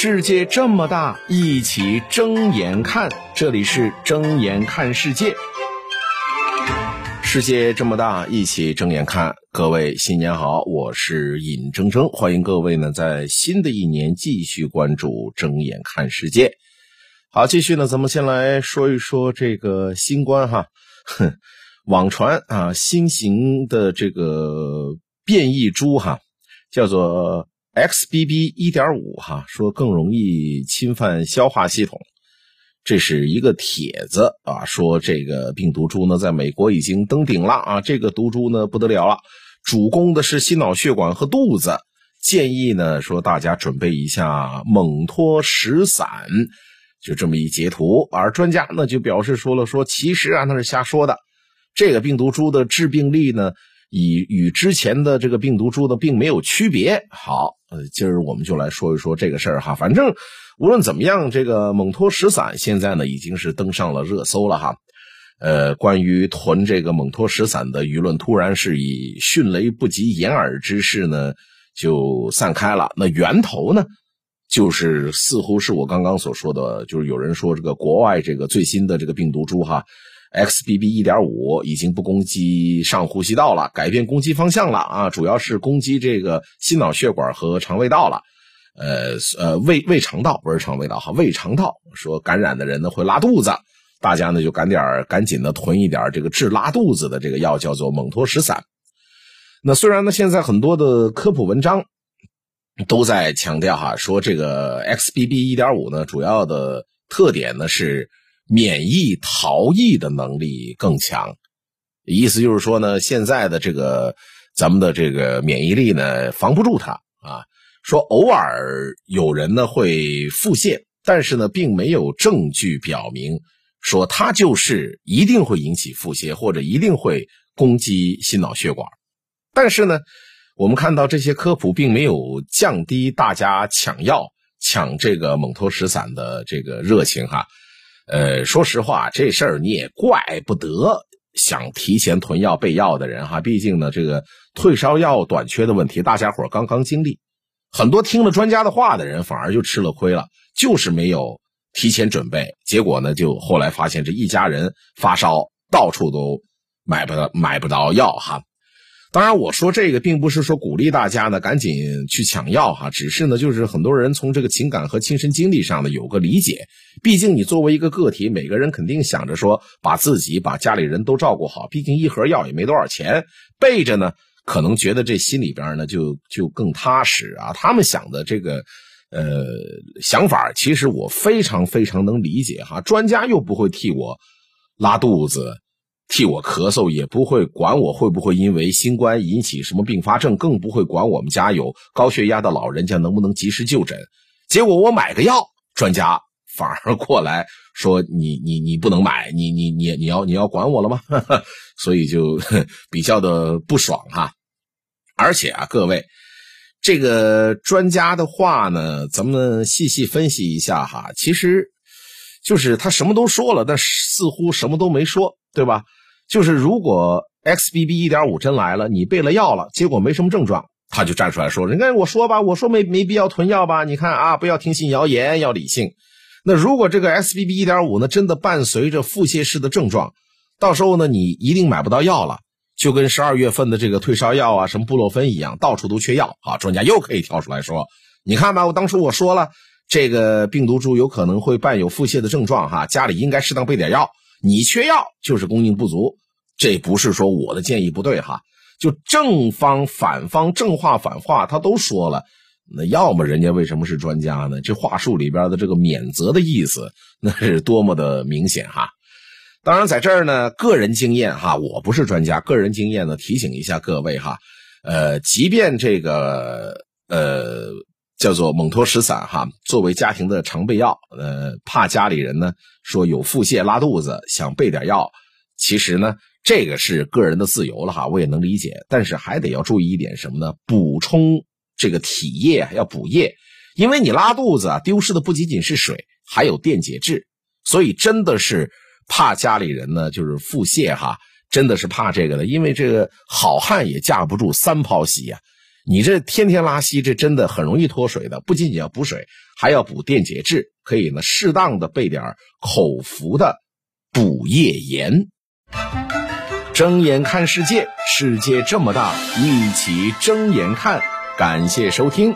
世界这么大，一起睁眼看。这里是睁眼看世界。世界这么大，一起睁眼看。各位新年好，我是尹铮铮，欢迎各位呢在新的一年继续关注睁眼看世界。好，继续呢，咱们先来说一说这个新冠哈，哼，网传啊新型的这个变异株哈，叫做。XBB. 一点五哈，说更容易侵犯消化系统，这是一个帖子啊。说这个病毒株呢，在美国已经登顶了啊。这个毒株呢不得了了，主攻的是心脑血管和肚子。建议呢说大家准备一下蒙脱石散，就这么一截图。而专家呢就表示说了，说其实啊那是瞎说的，这个病毒株的致病力呢。以与之前的这个病毒株呢，并没有区别。好，呃，今儿我们就来说一说这个事儿哈。反正无论怎么样，这个蒙脱石散现在呢已经是登上了热搜了哈。呃，关于囤这个蒙脱石散的舆论，突然是以迅雷不及掩耳之势呢就散开了。那源头呢，就是似乎是我刚刚所说的，就是有人说这个国外这个最新的这个病毒株哈。XBB. 一点五已经不攻击上呼吸道了，改变攻击方向了啊，主要是攻击这个心脑血管和肠胃道了，呃呃胃胃肠道不是肠胃道哈，胃肠道说感染的人呢会拉肚子，大家呢就赶点赶紧的囤一点这个治拉肚子的这个药，叫做蒙脱石散。那虽然呢现在很多的科普文章都在强调哈，说这个 XBB. 一点五呢主要的特点呢是。免疫逃逸的能力更强，意思就是说呢，现在的这个咱们的这个免疫力呢，防不住它啊。说偶尔有人呢会腹泻，但是呢，并没有证据表明说它就是一定会引起腹泻或者一定会攻击心脑血管。但是呢，我们看到这些科普并没有降低大家抢药、抢这个蒙脱石散的这个热情哈。呃，说实话，这事儿你也怪不得想提前囤药备药的人哈。毕竟呢，这个退烧药短缺的问题，大家伙刚刚经历，很多听了专家的话的人反而就吃了亏了，就是没有提前准备，结果呢，就后来发现这一家人发烧，到处都买不到买不到药哈。当然，我说这个并不是说鼓励大家呢赶紧去抢药哈，只是呢就是很多人从这个情感和亲身经历上呢有个理解。毕竟你作为一个个体，每个人肯定想着说把自己把家里人都照顾好。毕竟一盒药也没多少钱，备着呢，可能觉得这心里边呢就就更踏实啊。他们想的这个呃想法，其实我非常非常能理解哈。专家又不会替我拉肚子。替我咳嗽也不会管我会不会因为新冠引起什么并发症，更不会管我们家有高血压的老人家能不能及时就诊。结果我买个药，专家反而过来说你你你不能买，你你你你要你要管我了吗？所以就 比较的不爽哈。而且啊，各位，这个专家的话呢，咱们细细分析一下哈。其实就是他什么都说了，但似乎什么都没说，对吧？就是如果 XBB. 一点五真来了，你备了药了，结果没什么症状，他就站出来说：“人家我说吧，我说没没必要囤药吧？你看啊，不要听信谣言，要理性。那如果这个 XBB. 一点五呢，真的伴随着腹泻式的症状，到时候呢，你一定买不到药了，就跟十二月份的这个退烧药啊，什么布洛芬一样，到处都缺药啊。专家又可以跳出来说：你看吧，我当初我说了，这个病毒株有可能会伴有腹泻的症状，哈，家里应该适当备点药。”你缺药就是供应不足，这不是说我的建议不对哈，就正方反方正话反话他都说了，那要么人家为什么是专家呢？这话术里边的这个免责的意思那是多么的明显哈。当然在这儿呢，个人经验哈，我不是专家，个人经验呢提醒一下各位哈，呃，即便这个呃。叫做蒙脱石散哈，作为家庭的常备药，呃，怕家里人呢说有腹泻拉肚子，想备点药，其实呢这个是个人的自由了哈，我也能理解，但是还得要注意一点什么呢？补充这个体液要补液，因为你拉肚子啊，丢失的不仅仅是水，还有电解质，所以真的是怕家里人呢就是腹泻哈，真的是怕这个的，因为这个好汉也架不住三泡稀呀。你这天天拉稀，这真的很容易脱水的。不仅仅要补水，还要补电解质，可以呢适当的备点口服的补液盐。睁眼看世界，世界这么大，一起睁眼看。感谢收听。